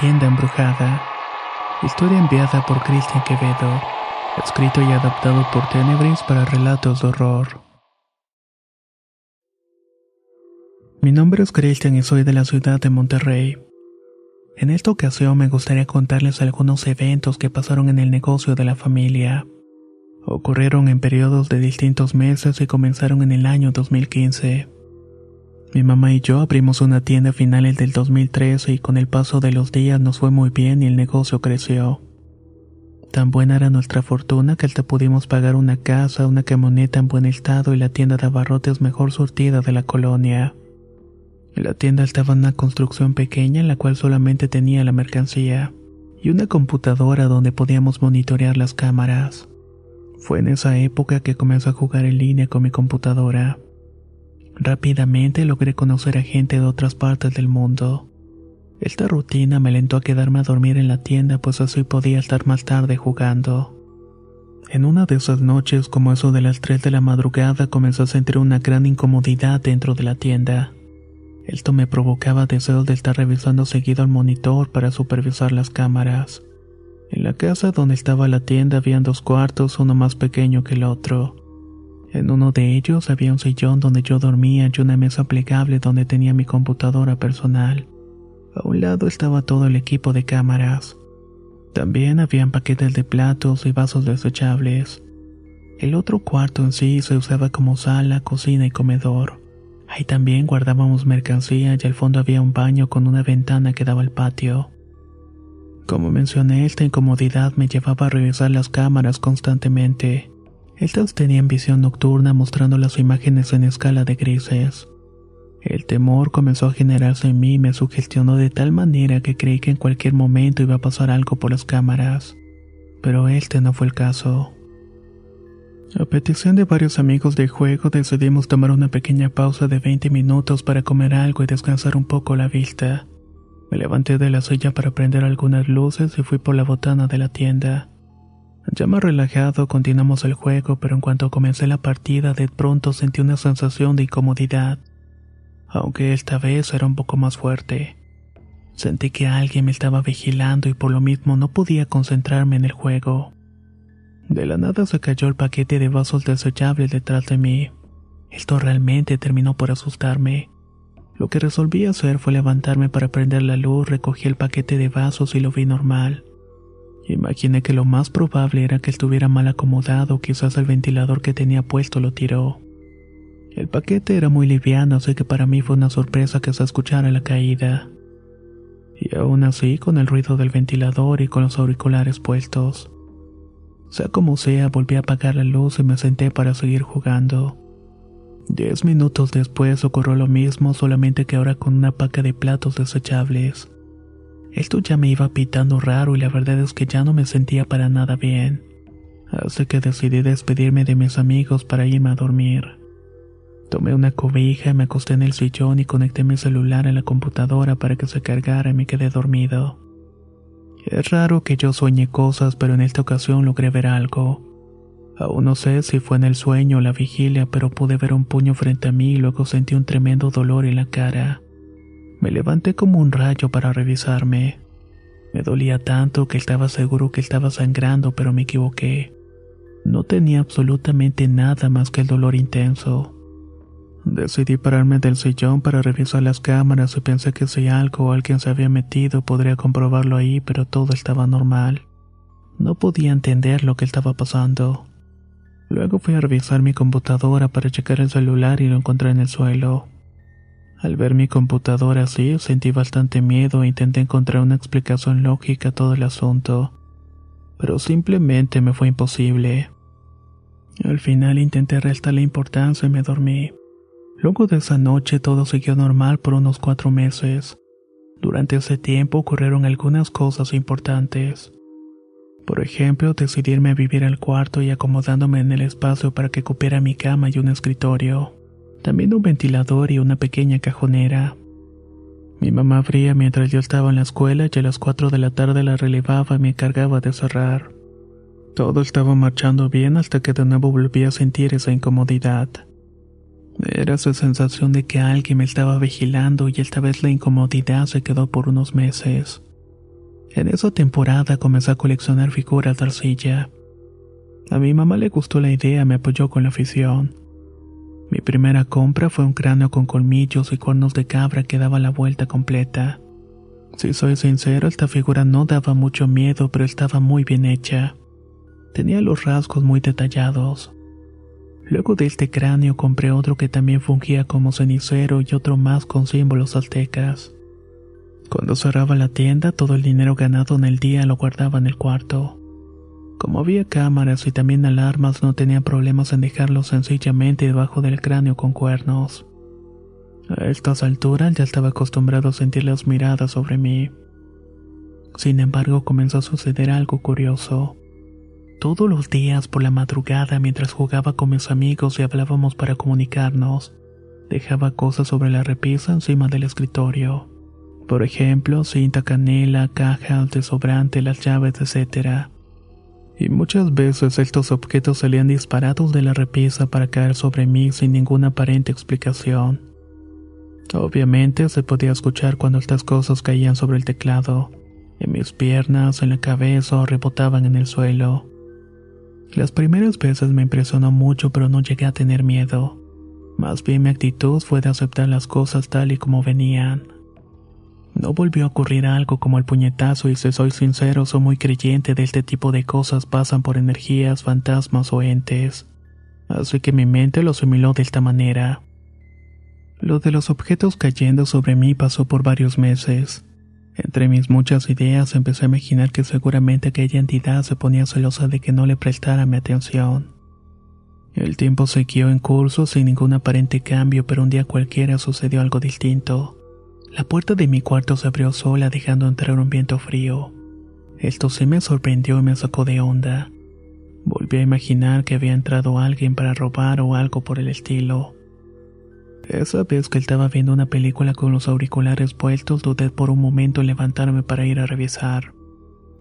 Tienda embrujada. Historia enviada por Cristian Quevedo. Escrito y adaptado por Tenebris para relatos de horror. Mi nombre es Cristian y soy de la ciudad de Monterrey. En esta ocasión me gustaría contarles algunos eventos que pasaron en el negocio de la familia. Ocurrieron en periodos de distintos meses y comenzaron en el año 2015. Mi mamá y yo abrimos una tienda a finales del 2013 y con el paso de los días nos fue muy bien y el negocio creció. Tan buena era nuestra fortuna que hasta pudimos pagar una casa, una camioneta en buen estado y la tienda de abarrotes mejor surtida de la colonia. La tienda estaba en una construcción pequeña en la cual solamente tenía la mercancía y una computadora donde podíamos monitorear las cámaras. Fue en esa época que comencé a jugar en línea con mi computadora. Rápidamente logré conocer a gente de otras partes del mundo. Esta rutina me alentó a quedarme a dormir en la tienda pues así podía estar más tarde jugando. En una de esas noches, como eso de las 3 de la madrugada, comencé a sentir una gran incomodidad dentro de la tienda. Esto me provocaba deseos de estar revisando seguido el monitor para supervisar las cámaras. En la casa donde estaba la tienda habían dos cuartos, uno más pequeño que el otro. En uno de ellos había un sillón donde yo dormía y una mesa plegable donde tenía mi computadora personal. A un lado estaba todo el equipo de cámaras. También habían paquetes de platos y vasos desechables. El otro cuarto en sí se usaba como sala, cocina y comedor. Ahí también guardábamos mercancía y al fondo había un baño con una ventana que daba al patio. Como mencioné, esta incomodidad me llevaba a revisar las cámaras constantemente. Estas tenían visión nocturna mostrando las imágenes en escala de grises. El temor comenzó a generarse en mí y me sugestionó de tal manera que creí que en cualquier momento iba a pasar algo por las cámaras. Pero este no fue el caso. A petición de varios amigos del juego decidimos tomar una pequeña pausa de 20 minutos para comer algo y descansar un poco la vista. Me levanté de la silla para prender algunas luces y fui por la botana de la tienda. Ya más relajado continuamos el juego, pero en cuanto comencé la partida de pronto sentí una sensación de incomodidad, aunque esta vez era un poco más fuerte. Sentí que alguien me estaba vigilando y por lo mismo no podía concentrarme en el juego. De la nada se cayó el paquete de vasos desechables detrás de mí. Esto realmente terminó por asustarme. Lo que resolví hacer fue levantarme para prender la luz, recogí el paquete de vasos y lo vi normal. Imaginé que lo más probable era que estuviera mal acomodado, quizás el ventilador que tenía puesto lo tiró. El paquete era muy liviano, así que para mí fue una sorpresa que se escuchara la caída. Y aún así, con el ruido del ventilador y con los auriculares puestos. Sea como sea, volví a apagar la luz y me senté para seguir jugando. Diez minutos después ocurrió lo mismo, solamente que ahora con una paca de platos desechables. Esto ya me iba pitando raro y la verdad es que ya no me sentía para nada bien. Así que decidí despedirme de mis amigos para irme a dormir. Tomé una cobija, me acosté en el sillón y conecté mi celular a la computadora para que se cargara y me quedé dormido. Es raro que yo sueñe cosas, pero en esta ocasión logré ver algo. Aún no sé si fue en el sueño o la vigilia, pero pude ver un puño frente a mí y luego sentí un tremendo dolor en la cara. Me levanté como un rayo para revisarme. Me dolía tanto que estaba seguro que estaba sangrando, pero me equivoqué. No tenía absolutamente nada más que el dolor intenso. Decidí pararme del sillón para revisar las cámaras y pensé que si algo o alguien se había metido podría comprobarlo ahí, pero todo estaba normal. No podía entender lo que estaba pasando. Luego fui a revisar mi computadora para checar el celular y lo encontré en el suelo. Al ver mi computadora así, sentí bastante miedo e intenté encontrar una explicación lógica a todo el asunto, pero simplemente me fue imposible. Al final intenté restarle importancia y me dormí. Luego de esa noche todo siguió normal por unos cuatro meses. Durante ese tiempo ocurrieron algunas cosas importantes. Por ejemplo, decidirme a vivir al cuarto y acomodándome en el espacio para que cupiera mi cama y un escritorio. También un ventilador y una pequeña cajonera. Mi mamá abría mientras yo estaba en la escuela y a las 4 de la tarde la relevaba y me encargaba de cerrar. Todo estaba marchando bien hasta que de nuevo volví a sentir esa incomodidad. Era esa sensación de que alguien me estaba vigilando y esta vez la incomodidad se quedó por unos meses. En esa temporada comencé a coleccionar figuras de arcilla. A mi mamá le gustó la idea, me apoyó con la afición. Mi primera compra fue un cráneo con colmillos y cuernos de cabra que daba la vuelta completa. Si soy sincero, esta figura no daba mucho miedo, pero estaba muy bien hecha. Tenía los rasgos muy detallados. Luego de este cráneo compré otro que también fungía como cenicero y otro más con símbolos aztecas. Cuando cerraba la tienda, todo el dinero ganado en el día lo guardaba en el cuarto. Como había cámaras y también alarmas, no tenía problemas en dejarlo sencillamente debajo del cráneo con cuernos. A estas alturas ya estaba acostumbrado a sentir las miradas sobre mí. Sin embargo, comenzó a suceder algo curioso. Todos los días por la madrugada, mientras jugaba con mis amigos y hablábamos para comunicarnos, dejaba cosas sobre la repisa encima del escritorio. Por ejemplo, cinta canela, cajas, desobrante, las llaves, etc y muchas veces estos objetos salían disparados de la repisa para caer sobre mí sin ninguna aparente explicación. Obviamente se podía escuchar cuando estas cosas caían sobre el teclado, en mis piernas, en la cabeza o rebotaban en el suelo. Las primeras veces me impresionó mucho pero no llegué a tener miedo. Más bien mi actitud fue de aceptar las cosas tal y como venían. No volvió a ocurrir algo como el puñetazo y si soy sincero soy muy creyente de este tipo de cosas pasan por energías, fantasmas o entes. Así que mi mente lo asimiló de esta manera. Lo de los objetos cayendo sobre mí pasó por varios meses. Entre mis muchas ideas empecé a imaginar que seguramente aquella entidad se ponía celosa de que no le prestara mi atención. El tiempo siguió en curso sin ningún aparente cambio, pero un día cualquiera sucedió algo distinto. La puerta de mi cuarto se abrió sola dejando entrar un viento frío. Esto sí me sorprendió y me sacó de onda. Volví a imaginar que había entrado alguien para robar o algo por el estilo. Esa vez que estaba viendo una película con los auriculares puestos, dudé por un momento en levantarme para ir a revisar.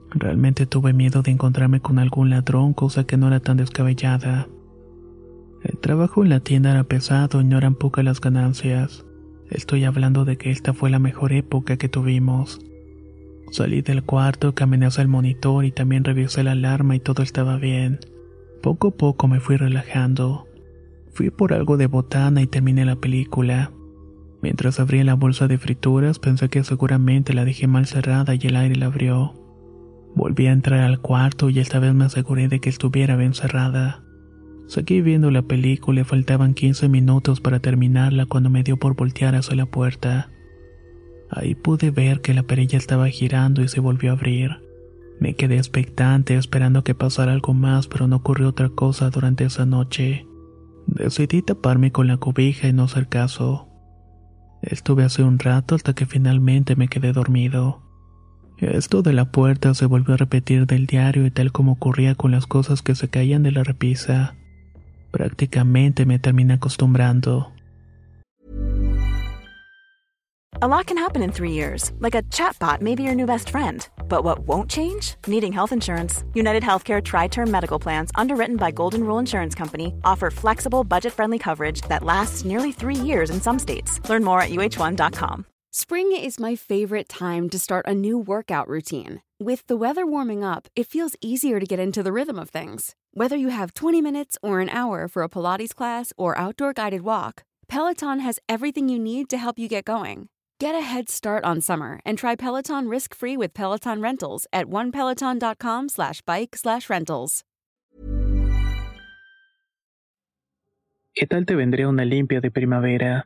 Realmente tuve miedo de encontrarme con algún ladrón, cosa que no era tan descabellada. El trabajo en la tienda era pesado y no eran pocas las ganancias. Estoy hablando de que esta fue la mejor época que tuvimos. Salí del cuarto, caminé hacia el monitor y también revisé la alarma y todo estaba bien. Poco a poco me fui relajando. Fui por algo de botana y terminé la película. Mientras abría la bolsa de frituras pensé que seguramente la dejé mal cerrada y el aire la abrió. Volví a entrar al cuarto y esta vez me aseguré de que estuviera bien cerrada. Seguí viendo la película y faltaban 15 minutos para terminarla cuando me dio por voltear hacia la puerta. Ahí pude ver que la perilla estaba girando y se volvió a abrir. Me quedé expectante esperando que pasara algo más, pero no ocurrió otra cosa durante esa noche. Decidí taparme con la cobija y no hacer caso. Estuve hace un rato hasta que finalmente me quedé dormido. Esto de la puerta se volvió a repetir del diario y tal como ocurría con las cosas que se caían de la repisa. Prácticamente me terminé acostumbrando. A lot can happen in three years, like a chatbot may be your new best friend. But what won't change? Needing health insurance. United Healthcare Tri Term Medical Plans, underwritten by Golden Rule Insurance Company, offer flexible, budget friendly coverage that lasts nearly three years in some states. Learn more at uh1.com. Spring is my favorite time to start a new workout routine. With the weather warming up, it feels easier to get into the rhythm of things. Whether you have 20 minutes or an hour for a Pilates class or outdoor guided walk, Peloton has everything you need to help you get going. Get a head start on summer and try Peloton risk-free with Peloton Rentals at onepeloton.com slash bike slash rentals. ¿Qué tal te vendría una limpia de primavera?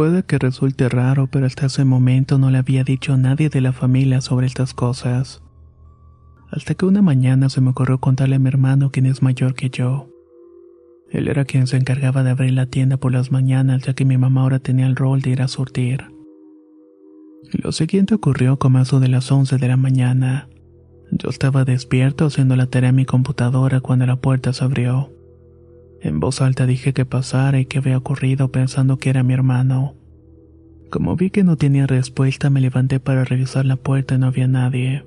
Puede que resulte raro, pero hasta ese momento no le había dicho a nadie de la familia sobre estas cosas. Hasta que una mañana se me ocurrió contarle a mi hermano, quien es mayor que yo. Él era quien se encargaba de abrir la tienda por las mañanas, ya que mi mamá ahora tenía el rol de ir a surtir. Lo siguiente ocurrió como eso de las 11 de la mañana. Yo estaba despierto haciendo la tarea en mi computadora cuando la puerta se abrió. En voz alta dije que pasara y que había ocurrido pensando que era mi hermano. Como vi que no tenía respuesta, me levanté para revisar la puerta y no había nadie.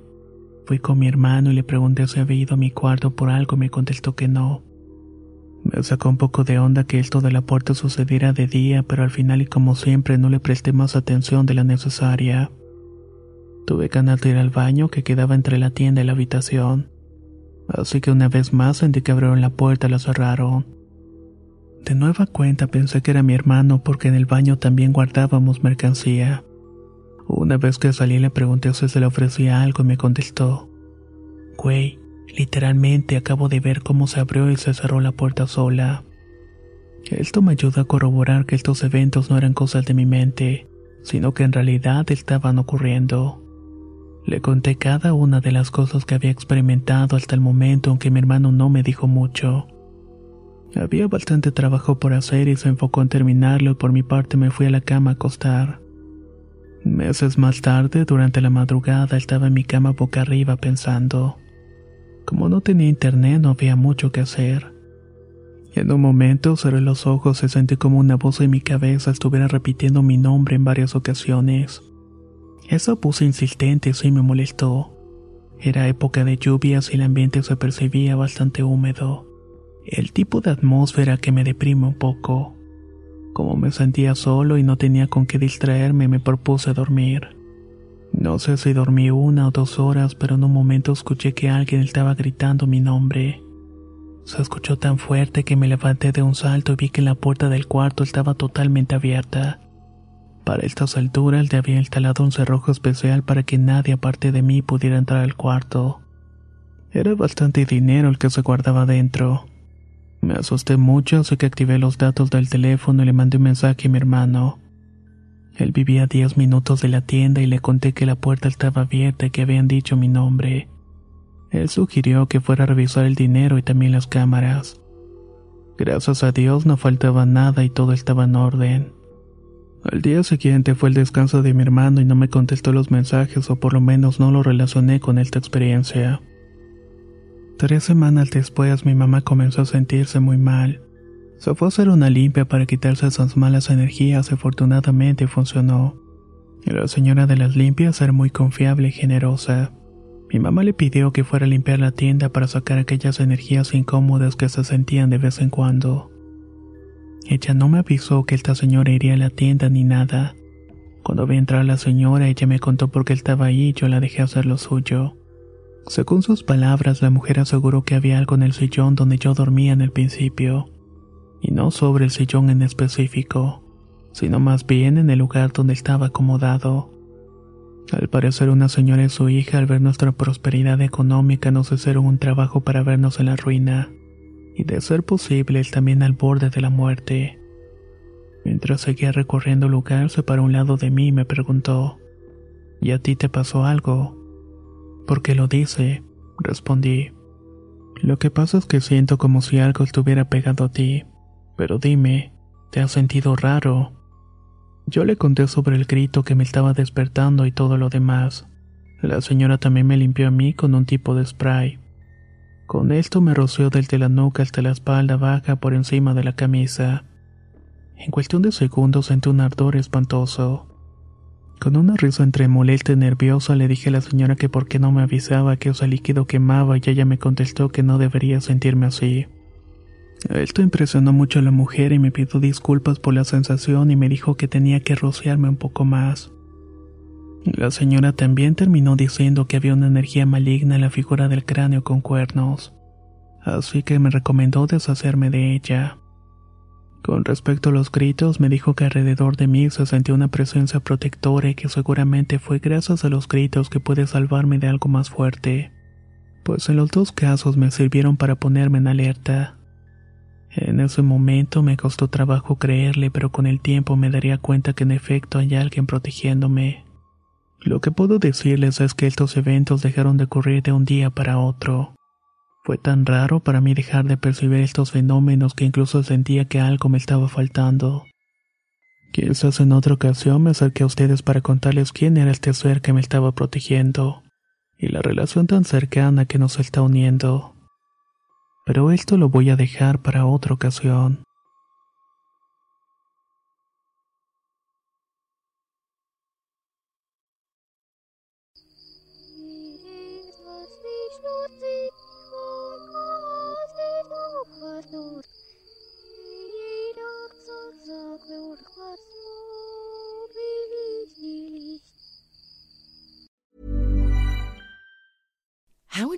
Fui con mi hermano y le pregunté si había ido a mi cuarto por algo y me contestó que no. Me sacó un poco de onda que esto de la puerta sucediera de día, pero al final y como siempre no le presté más atención de la necesaria. Tuve ganas de ir al baño que quedaba entre la tienda y la habitación. Así que una vez más sentí que abrieron la puerta y la cerraron. De nueva cuenta pensé que era mi hermano porque en el baño también guardábamos mercancía. Una vez que salí le pregunté si se le ofrecía algo y me contestó. Güey, literalmente acabo de ver cómo se abrió y se cerró la puerta sola. Esto me ayuda a corroborar que estos eventos no eran cosas de mi mente, sino que en realidad estaban ocurriendo. Le conté cada una de las cosas que había experimentado hasta el momento en que mi hermano no me dijo mucho. Había bastante trabajo por hacer y se enfocó en terminarlo y por mi parte me fui a la cama a acostar. Meses más tarde, durante la madrugada, estaba en mi cama boca arriba pensando. Como no tenía internet no había mucho que hacer. En un momento cerré los ojos y sentí como una voz en mi cabeza estuviera repitiendo mi nombre en varias ocasiones. Esa voz insistente sí me molestó. Era época de lluvias y el ambiente se percibía bastante húmedo el tipo de atmósfera que me deprime un poco. Como me sentía solo y no tenía con qué distraerme, me propuse dormir. No sé si dormí una o dos horas, pero en un momento escuché que alguien estaba gritando mi nombre. Se escuchó tan fuerte que me levanté de un salto y vi que la puerta del cuarto estaba totalmente abierta. Para estas alturas le había instalado un cerrojo especial para que nadie aparte de mí pudiera entrar al cuarto. Era bastante dinero el que se guardaba dentro. Me asusté mucho, así que activé los datos del teléfono y le mandé un mensaje a mi hermano. Él vivía a 10 minutos de la tienda y le conté que la puerta estaba abierta y que habían dicho mi nombre. Él sugirió que fuera a revisar el dinero y también las cámaras. Gracias a Dios no faltaba nada y todo estaba en orden. Al día siguiente fue el descanso de mi hermano y no me contestó los mensajes o por lo menos no lo relacioné con esta experiencia. Tres semanas después mi mamá comenzó a sentirse muy mal. Se fue a hacer una limpia para quitarse esas malas energías y afortunadamente funcionó. La señora de las limpias era muy confiable y generosa. Mi mamá le pidió que fuera a limpiar la tienda para sacar aquellas energías incómodas que se sentían de vez en cuando. Ella no me avisó que esta señora iría a la tienda ni nada. Cuando vi entrar a la señora, ella me contó por qué estaba ahí y yo la dejé hacer lo suyo. Según sus palabras, la mujer aseguró que había algo en el sillón donde yo dormía en el principio, y no sobre el sillón en específico, sino más bien en el lugar donde estaba acomodado. Al parecer una señora y su hija al ver nuestra prosperidad económica nos hicieron un trabajo para vernos en la ruina, y de ser posible también al borde de la muerte. Mientras seguía recorriendo el lugar se paró un lado de mí y me preguntó, ¿Y a ti te pasó algo? ¿Por qué lo dice? Respondí. Lo que pasa es que siento como si algo estuviera pegado a ti. Pero dime, ¿te has sentido raro? Yo le conté sobre el grito que me estaba despertando y todo lo demás. La señora también me limpió a mí con un tipo de spray. Con esto me roció desde la nuca hasta la espalda baja por encima de la camisa. En cuestión de segundos sentí un ardor espantoso. Con una risa entre molesta y nerviosa le dije a la señora que por qué no me avisaba que ese líquido quemaba y ella me contestó que no debería sentirme así. Esto impresionó mucho a la mujer y me pidió disculpas por la sensación y me dijo que tenía que rociarme un poco más. La señora también terminó diciendo que había una energía maligna en la figura del cráneo con cuernos, así que me recomendó deshacerme de ella. Con respecto a los gritos, me dijo que alrededor de mí se sentía una presencia protectora y que seguramente fue gracias a los gritos que pude salvarme de algo más fuerte, pues en los dos casos me sirvieron para ponerme en alerta. En ese momento me costó trabajo creerle, pero con el tiempo me daría cuenta que en efecto hay alguien protegiéndome. Lo que puedo decirles es que estos eventos dejaron de ocurrir de un día para otro. Fue tan raro para mí dejar de percibir estos fenómenos que incluso sentía que algo me estaba faltando. Quizás en otra ocasión me acerqué a ustedes para contarles quién era este ser que me estaba protegiendo, y la relación tan cercana que nos está uniendo. Pero esto lo voy a dejar para otra ocasión.